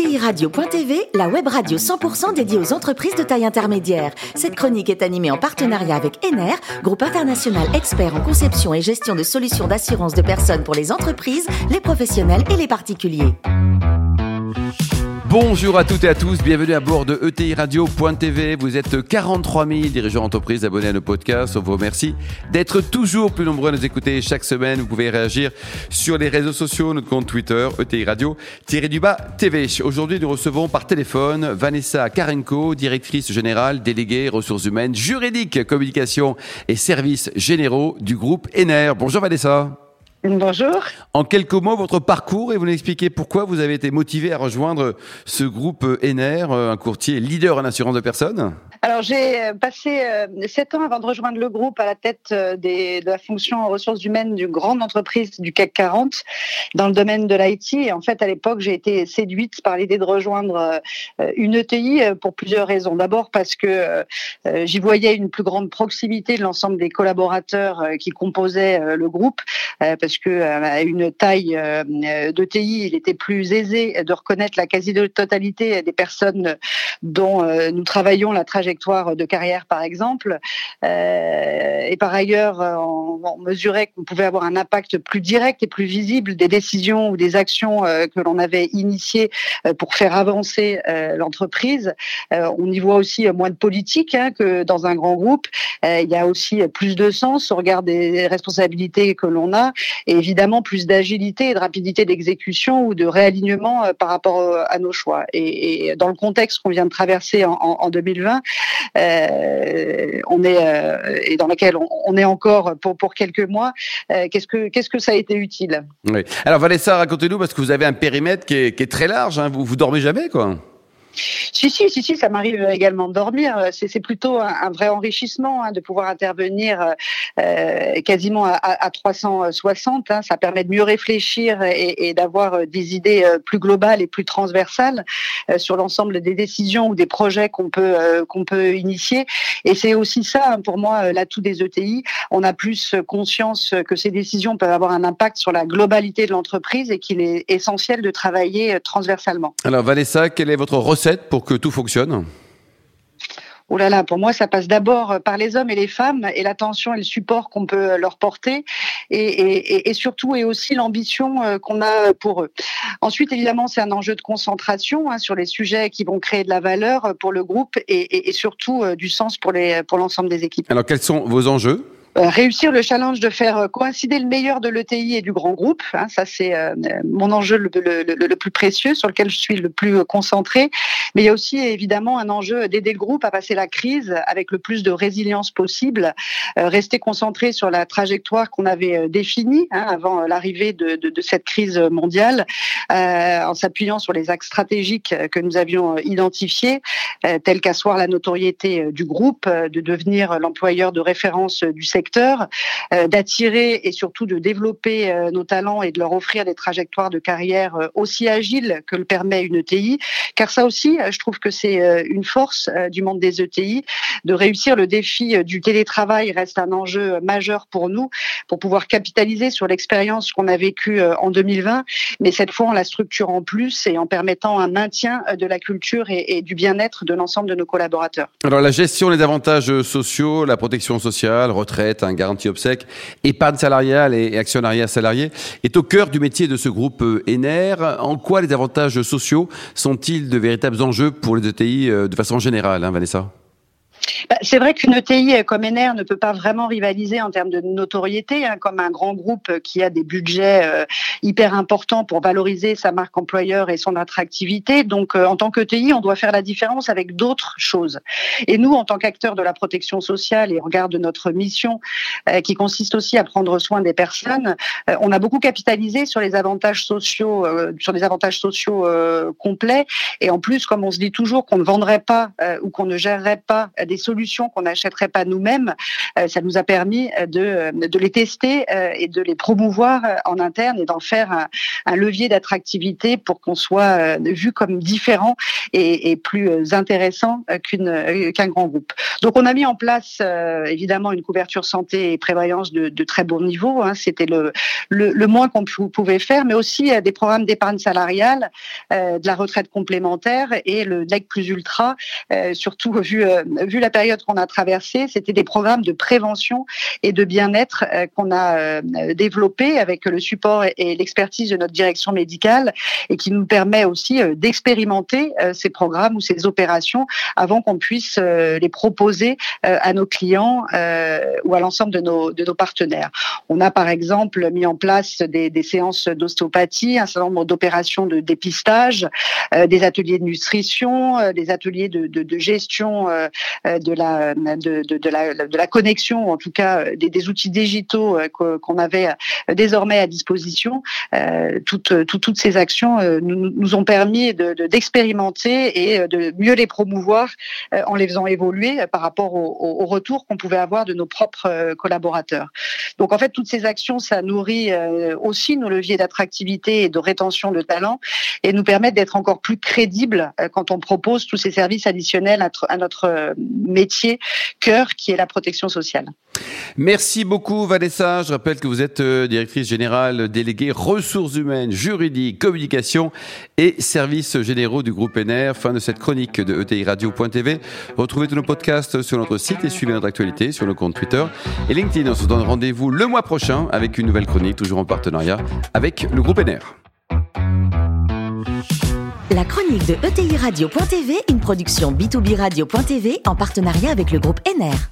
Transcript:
Radio.tv, la web radio 100% dédiée aux entreprises de taille intermédiaire. Cette chronique est animée en partenariat avec Ener, groupe international expert en conception et gestion de solutions d'assurance de personnes pour les entreprises, les professionnels et les particuliers. Bonjour à toutes et à tous, bienvenue à bord de ETI Radio.tv. Vous êtes 43 000 dirigeants d'entreprise abonnés à nos podcasts. On vous remercie d'être toujours plus nombreux à nous écouter chaque semaine. Vous pouvez réagir sur les réseaux sociaux, notre compte Twitter, ETI Radio, du bas TV. Aujourd'hui, nous recevons par téléphone Vanessa Karenko, directrice générale déléguée ressources humaines, juridiques, communication et services généraux du groupe ENER. Bonjour Vanessa. Bonjour. En quelques mots, votre parcours et vous expliquez pourquoi vous avez été motivé à rejoindre ce groupe ENER, un courtier leader en assurance de personnes alors j'ai euh, passé euh, sept ans avant de rejoindre le groupe à la tête euh, de la fonction ressources humaines d'une grande entreprise du CAC 40 dans le domaine de l'IT. Et en fait, à l'époque, j'ai été séduite par l'idée de rejoindre une ETI pour plusieurs raisons. D'abord parce que j'y voyais une plus grande proximité de l'ensemble des collaborateurs qui composaient le groupe, parce que une taille d'ETI, il était plus aisé de reconnaître la quasi-totalité des personnes dont nous travaillons la trajectoire de carrière, par exemple. Euh, et par ailleurs, euh, on, mesurait qu'on pouvait avoir un impact plus direct et plus visible des décisions ou des actions euh, que l'on avait initiées pour faire avancer l'entreprise. on y voit aussi moins de politique hein, que dans un grand groupe. il y a aussi plus de sens au regard des responsabilités que l'on a et évidemment plus d'agilité et de rapidité d'exécution ou de réalignement par rapport à nos choix. Et, dans le contexte qu'on vient de traverser en, en 2020, euh, est euh, et dans laquelle on, est encore pour quelques mois. Euh, qu'est-ce que ça a été utile? Alors Vanessa, racontez-nous parce que vous avez un périmètre qui est, qui est très large. Hein. Vous vous dormez jamais quoi? Si, si, si, si, ça m'arrive également de dormir. C'est plutôt un, vrai enrichissement hein, de pouvoir intervenir euh, quasiment à, à 360. Hein. Ça permet de mieux réfléchir et, d'avoir des idées euh, plus globales et plus transversales euh, sur l'ensemble des décisions ou des projets qu'on peut euh, qu'on peut initier. Et c'est aussi ça, hein, pour moi, l'atout des ETI. On a plus conscience que ces décisions peuvent avoir un impact sur la globalité de l'entreprise et qu'il est essentiel de travailler transversalement. Alors Vanessa, quelle est votre pour que tout fonctionne? Oh là là, pour moi, ça passe d'abord par les hommes et les femmes et l'attention et le support qu'on peut leur porter et, surtout et aussi l'ambition euh, qu'on a pour eux. Ensuite, évidemment, c'est un enjeu de concentration hein, sur les sujets qui vont créer de la valeur pour le groupe et, surtout euh, du sens pour les pour l'ensemble des équipes. Alors, quels sont vos enjeux? Réussir le challenge de faire euh, coïncider le meilleur de l'ETI et du grand groupe. Hein, ça, c'est euh, mon enjeu le, plus précieux, sur lequel je suis le plus concentré. Mais il y a aussi évidemment un enjeu d'aider le groupe à passer la crise avec le plus de résilience possible, rester concentré sur la trajectoire qu'on avait définie hein, avant l'arrivée de, de, de, cette crise mondiale, en s'appuyant sur les axes stratégiques que nous avions identifiés, tels qu'asseoir la notoriété du groupe, de devenir l'employeur de référence du secteur euh, d'attirer et surtout de développer euh, nos talents et de leur offrir des trajectoires de carrière euh, aussi agiles que le permet une ETI. Car ça aussi, je trouve que c'est une force du monde des ETI. De réussir le défi du télétravail reste un enjeu majeur pour nous, pour pouvoir capitaliser sur l'expérience qu'on a vécue en 2020, mais cette fois en la structurant plus et en permettant un maintien de la culture et, du bien-être de l'ensemble de nos collaborateurs. Alors la gestion des avantages sociaux, la protection sociale, retraite, un garantie obsèque, épargne salariale et actionnariat salarié, est au cœur du métier de ce groupe euh, ENER. En quoi les avantages sociaux sont-ils de véritables enjeux pour les ETI euh, de façon générale, hein, Vanessa? C'est vrai qu'une ETI comme Ener ne peut pas vraiment rivaliser en termes de notoriété, hein, comme un grand groupe qui a des budgets euh, hyper importants pour valoriser sa marque employeur et son attractivité. Donc, euh, en tant qu'ETI, on doit faire la différence avec d'autres choses. Et nous, en tant qu'acteurs de la protection sociale et au regard de notre mission, euh, qui consiste aussi à prendre soin des personnes, on a beaucoup capitalisé sur les avantages sociaux, sur des avantages sociaux complets. Et en plus, comme on se dit toujours qu'on ne vendrait pas ou qu'on ne gérerait pas des solutions qu'on n'achèterait pas nous-mêmes, ça nous a permis de, de les tester et de les promouvoir en interne et d'en faire un, un levier d'attractivité pour qu'on soit vu comme différent et, et plus intéressant qu'une qu'un grand groupe. Donc on a mis en place évidemment une couverture santé et prévoyance de, de très bon niveau. Hein. C'était le, le, le, moins qu'on pouvait faire, mais aussi des programmes d'épargne salariale, de la retraite complémentaire et le DEC plus ultra, surtout vu, vu la période qu'on a traversée, c'était des programmes de prévention et de bien-être qu'on a développés avec le support et l'expertise de notre direction médicale et qui nous permet aussi d'expérimenter ces programmes ou ces opérations avant qu'on puisse les proposer à nos clients ou à l'ensemble de nos, de nos partenaires. On a par exemple mis en place des, séances d'ostéopathie, un certain nombre d'opérations de dépistage, des ateliers de nutrition, des ateliers de, de, de gestion de la de, la la en tout cas des, des outils digitaux qu'on avait désormais à disposition. toutes, ces actions nous, ont permis d'expérimenter et de mieux les promouvoir en les faisant évoluer par rapport au, au retour qu'on pouvait avoir de nos propres collaborateurs. Donc en fait, toutes ces actions, ça nourrit aussi nos leviers d'attractivité et de rétention de talents et nous permettent d'être encore plus crédibles quand on propose tous ces services additionnels à notre métier cœur qui est la protection sociale. Merci beaucoup Vanessa. Je rappelle que vous êtes directrice générale déléguée ressources humaines, juridiques, communication et services généraux du groupe NR. Fin de cette chronique de ETI Radio.tv. Retrouvez tous nos podcasts sur notre site et suivez notre actualité sur le compte Twitter et LinkedIn. On se donne rendez-vous le mois prochain avec une nouvelle chronique, toujours en partenariat avec le groupe NR. La chronique de ETI Radio.tv, une production B2B Radio.tv en partenariat avec le groupe NR.